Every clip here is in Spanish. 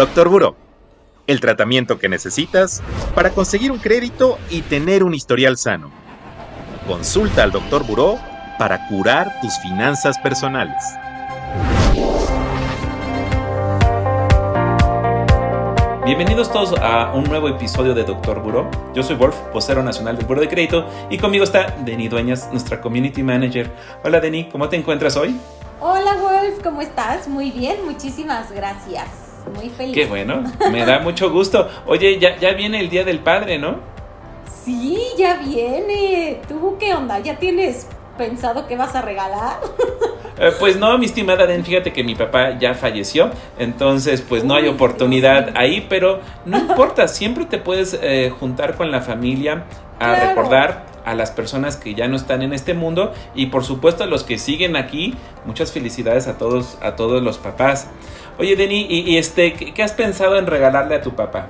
Doctor Buró, el tratamiento que necesitas para conseguir un crédito y tener un historial sano. Consulta al Doctor Buró para curar tus finanzas personales. Bienvenidos todos a un nuevo episodio de Doctor Buró. Yo soy Wolf, vocero nacional del Buró de Crédito, y conmigo está Deni Dueñas, nuestra Community Manager. Hola Deni, ¿cómo te encuentras hoy? Hola Wolf, ¿cómo estás? Muy bien, muchísimas gracias. Muy feliz. Qué bueno, me da mucho gusto. Oye, ya, ya viene el Día del Padre, ¿no? Sí, ya viene. ¿Tú qué onda? ¿Ya tienes pensado qué vas a regalar? Eh, pues no, mi estimada Den, fíjate que mi papá ya falleció, entonces pues no hay oportunidad ahí, pero no importa, siempre te puedes eh, juntar con la familia a Claro. recordar a las personas que ya no están en este mundo y por supuesto a los que siguen aquí, muchas felicidades a todos, a todos los papás. Oye, Deni, y, y, este, ¿qué, qué has pensado en regalarle a tu papá?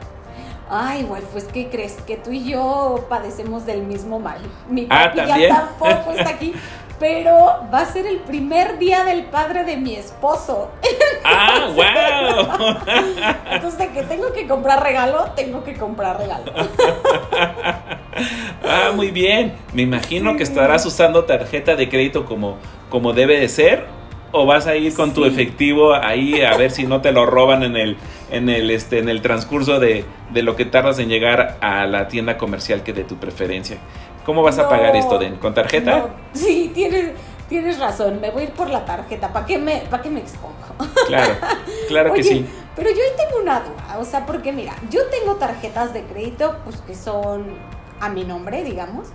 Ay, Wolf, pues ¿qué crees? Que tú y yo padecemos del mismo mal. Mi Ah, papi ya ¿también? tampoco está aquí. Pero va a ser el primer día del padre de mi esposo. ¡Ah, wow! Entonces, de que tengo que comprar regalo, tengo que comprar regalo. Ah, muy bien. Me imagino Sí. que estarás usando tarjeta de crédito como, como debe de ser. ¿O vas a ir con tu efectivo ahí a ver si no te lo roban en el, en el, este, en el transcurso de, de lo que tardas en llegar a la tienda comercial que de tu preferencia? ¿Cómo vas a pagar esto, Den? ¿Con tarjeta? No, sí, tienes, tienes razón. Me voy a ir por la tarjeta. ¿Para qué me, para qué me expongo? Claro, claro que sí. Pero yo ahí tengo una duda, o sea, porque mira, yo tengo tarjetas de crédito, pues que son a mi nombre, digamos,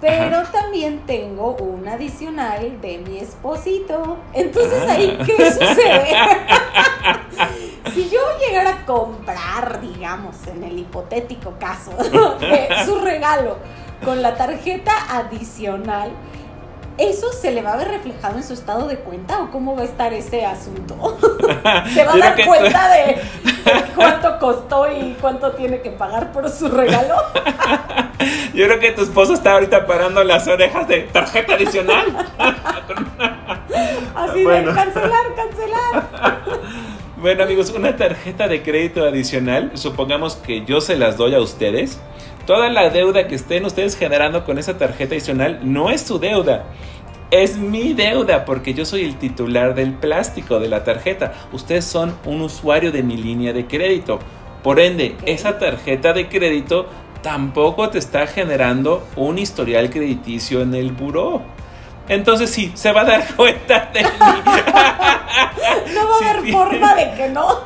pero también tengo un adicional de mi esposito. Entonces ahí, Ah. ¿qué sucede? si yo llegara a comprar, digamos, en el hipotético caso su regalo con la tarjeta adicional, ¿Eso se le va a ver reflejado en su estado de cuenta o cómo va a estar ese asunto? ¿Se va a dar cuenta de cuánto costó y cuánto tiene que pagar por su regalo? Yo creo que tu esposo está ahorita parando las orejas de tarjeta adicional. Así Bueno. de cancelar, cancelar. Bueno amigos, una tarjeta de crédito adicional, supongamos que yo se las doy a ustedes. Toda la deuda que estén ustedes generando con esa tarjeta adicional no es su deuda. Es mi deuda porque yo soy el titular del plástico de la tarjeta. Ustedes son un usuario de mi línea de crédito. Por ende, esa tarjeta de crédito tampoco te está generando un historial crediticio en el buró. Entonces sí, se va a dar cuenta de mí. No va a haber sí. forma de que no.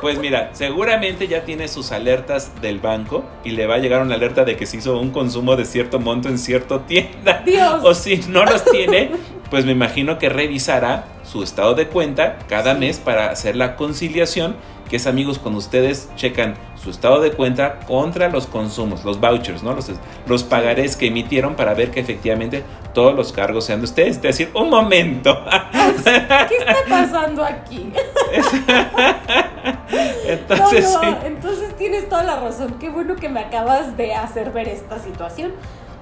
Pues mira, seguramente ya tiene sus alertas del banco y le va a llegar una alerta de que se hizo un consumo de cierto monto en cierta tienda. Dios. O si no los tiene, pues me imagino que revisará su estado de cuenta cada mes para hacer la conciliación, que es amigos cuando ustedes checan su estado de cuenta contra los consumos, los vouchers, ¿no? Los, los pagarés que emitieron para ver que efectivamente todos los cargos sean de ustedes. Es decir, un momento. ¿Qué está pasando aquí? Entonces, no, no, sí. entonces tienes toda la razón. Qué bueno que me acabas de hacer ver esta situación.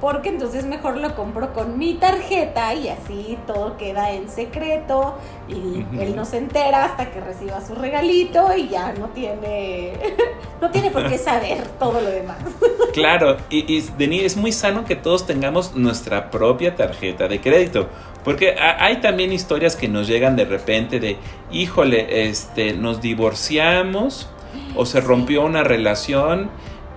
Porque entonces mejor lo compro con mi tarjeta y así todo queda en secreto y él no se entera hasta que reciba su regalito y ya no tiene no tiene por qué saber todo lo demás. Claro, y, y Denis, es muy sano que todos tengamos nuestra propia tarjeta de crédito. Porque ha- hay también historias que nos llegan de repente de, híjole, este, nos divorciamos o se rompió una relación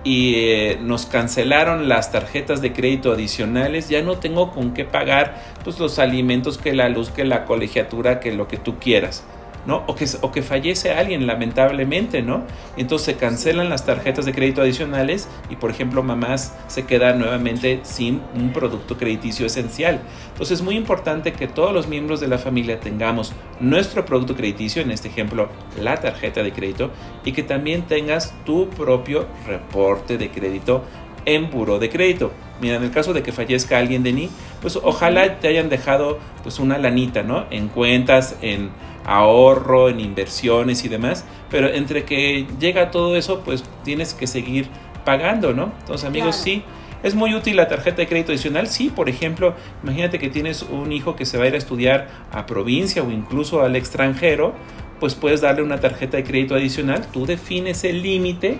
y eh, nos cancelaron las tarjetas de crédito adicionales, ya no tengo con qué pagar pues, los alimentos, que la luz, que la colegiatura, que lo que tú quieras. ¿No? O que, o que fallece alguien, lamentablemente, ¿no? Entonces se cancelan las tarjetas de crédito adicionales y, por ejemplo, mamás se quedan nuevamente sin un producto crediticio esencial. Entonces es muy importante que todos los miembros de la familia tengamos nuestro producto crediticio, en este ejemplo, la tarjeta de crédito, y que también tengas tu propio reporte de crédito en buro de crédito. Mira, en el caso de que fallezca alguien de mí, pues ojalá te hayan dejado pues una lanita, ¿no? En cuentas, en ahorro, en inversiones y demás, pero entre que llega todo eso, pues tienes que seguir pagando, ¿no? Entonces, amigos, Claro. sí, ¿Es muy útil la tarjeta de crédito adicional? Sí, por ejemplo, imagínate que tienes un hijo que se va a ir a estudiar a provincia o incluso al extranjero, pues puedes darle una tarjeta de crédito adicional, tú defines el límite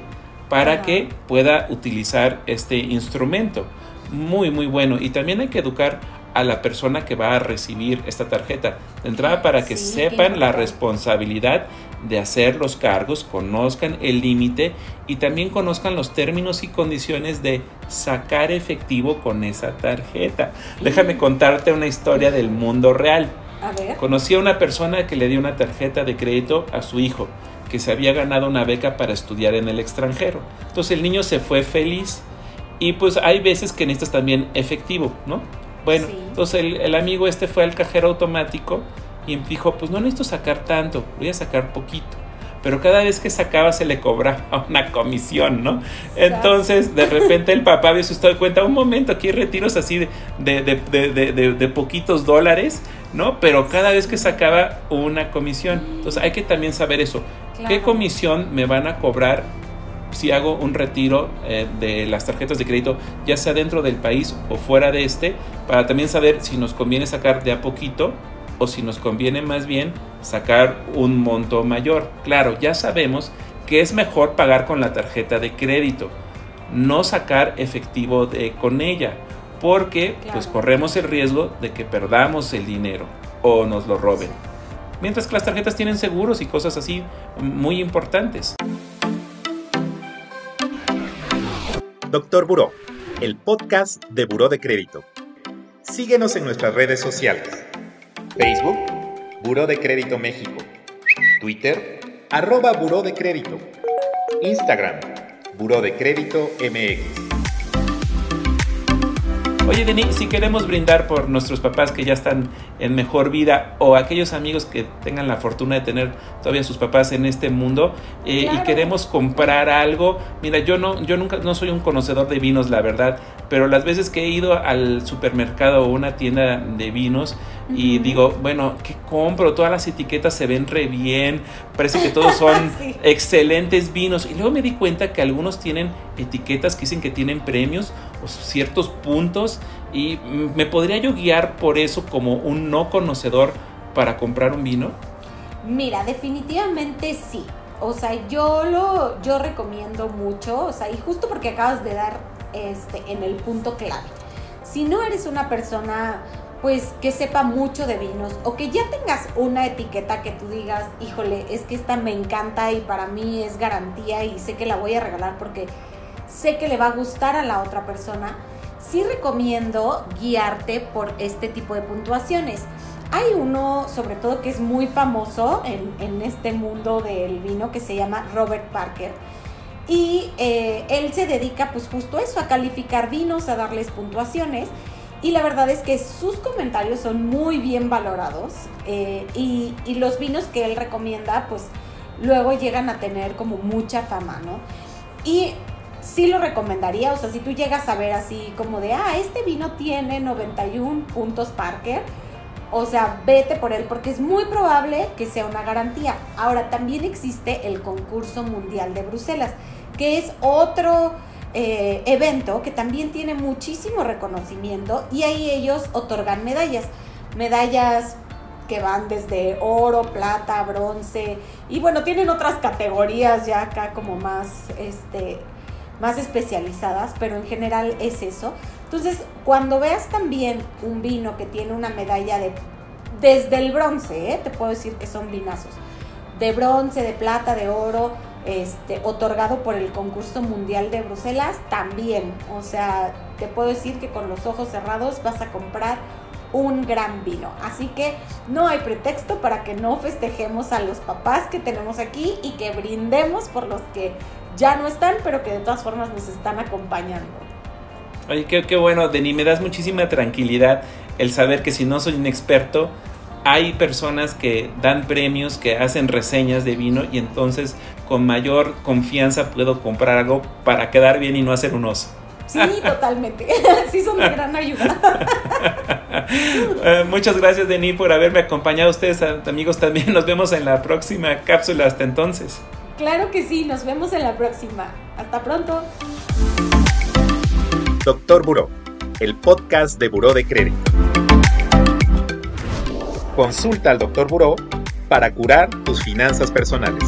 para que pueda utilizar este instrumento. Muy, muy bueno. Y también hay que educar a la persona que va a recibir esta tarjeta. De entrada, para que sepan la responsabilidad de hacer los cargos, conozcan el límite y también conozcan los términos y condiciones de sacar efectivo con esa tarjeta. Déjame contarte una historia del mundo real. A ver. Conocí a una persona que le dio una tarjeta de crédito a su hijo, que se había ganado una beca para estudiar en el extranjero. Entonces el niño se fue feliz y pues hay veces que necesitas también efectivo, ¿no? Bueno, entonces el, el, amigo este fue al cajero automático y dijo, pues no necesito sacar tanto, voy a sacar poquito. Pero cada vez que sacaba se le cobraba una comisión, ¿no? Entonces, de repente el papá había asustado de cuenta, un momento, aquí hay retiros así de, de, de, de, poquitos dólares, ¿no? Pero cada vez que sacaba una comisión. Entonces hay que también saber eso. ¿Qué comisión me van a cobrar si hago un retiro eh, de las tarjetas de crédito, ya sea dentro del país o fuera de este, para también saber si nos conviene sacar de a poquito o si nos conviene más bien sacar un monto mayor. Claro, ya sabemos que es mejor pagar con la tarjeta de crédito, no sacar efectivo de, con ella, porque pues corremos el riesgo de que perdamos el dinero o nos lo roben. Mientras que las tarjetas tienen seguros y cosas así muy importantes. Doctor Buró, el podcast de Buró de Crédito. Síguenos en nuestras redes sociales. Facebook, Buró de Crédito México. Twitter, arroba Buró de Crédito. Instagram, Buró de Crédito MX. Oye, Denis, si queremos brindar por nuestros papás que ya están en mejor vida o aquellos amigos que tengan la fortuna de tener todavía sus papás en este mundo eh, y queremos comprar algo, mira, yo no, yo nunca no soy un conocedor de vinos, la verdad, pero las veces que he ido al supermercado o una tienda de vinos y digo, bueno, ¿qué compro? Todas las etiquetas se ven re bien, parece que todos son excelentes vinos. Y luego me di cuenta que algunos tienen etiquetas que dicen que tienen premios o ciertos puntos y me podría yo guiar por eso como un no conocedor para comprar un vino. Mira, definitivamente sí. O sea, yo lo yo recomiendo mucho, o sea, y justo porque acabas de dar este en el punto clave. Si no eres una persona pues que sepa mucho de vinos o que ya tengas una etiqueta que tú digas, híjole, es que esta me encanta y para mí es garantía y sé que la voy a regalar porque sé que le va a gustar a la otra persona, sí recomiendo guiarte por este tipo de puntuaciones. Hay uno, sobre todo, que es muy famoso en, este mundo del vino, que se llama Robert Parker. Y eh, él se dedica pues justo eso, a calificar vinos, a darles puntuaciones. Y la verdad es que sus comentarios son muy bien valorados. Eh, y, y los vinos que él recomienda, pues luego llegan a tener como mucha fama, ¿no? Y sí lo recomendaría, o sea, si tú llegas a ver así como de, ah, este vino tiene 91 puntos Parker, o sea, vete por él porque es muy probable que sea una garantía. Ahora, también existe el concurso mundial de Bruselas, que es otro eh, evento que también tiene muchísimo reconocimiento y ahí ellos otorgan medallas. Medallas que van desde oro, plata, bronce y bueno, tienen otras categorías ya acá como más, este, más especializadas, pero en general es eso. Entonces, cuando veas también un vino que tiene una medalla de desde el bronce, ¿eh? te puedo decir que son vinazos, de bronce, de plata, de oro, este, otorgado por el concurso mundial de Bruselas, también. O sea, te puedo decir que con los ojos cerrados vas a comprar un gran vino. Así que no hay pretexto para que no festejemos a los papás que tenemos aquí y que brindemos por los que ya no están, pero que de todas formas nos están acompañando. Oye, qué, bueno, Denis, me das muchísima tranquilidad el saber que si no soy un experto, hay personas que dan premios, que hacen reseñas de vino y entonces con mayor confianza puedo comprar algo para quedar bien y no hacer un oso. Sí, totalmente. sí, son de gran ayuda. Eh, muchas gracias, Denis, por haberme acompañado. Ustedes, amigos, también nos vemos en la próxima cápsula. Hasta entonces. Claro que sí, nos vemos en la próxima. Hasta pronto. Doctor Buró, el podcast de Buró de Crédito. Consulta al Doctor Buró para curar tus finanzas personales.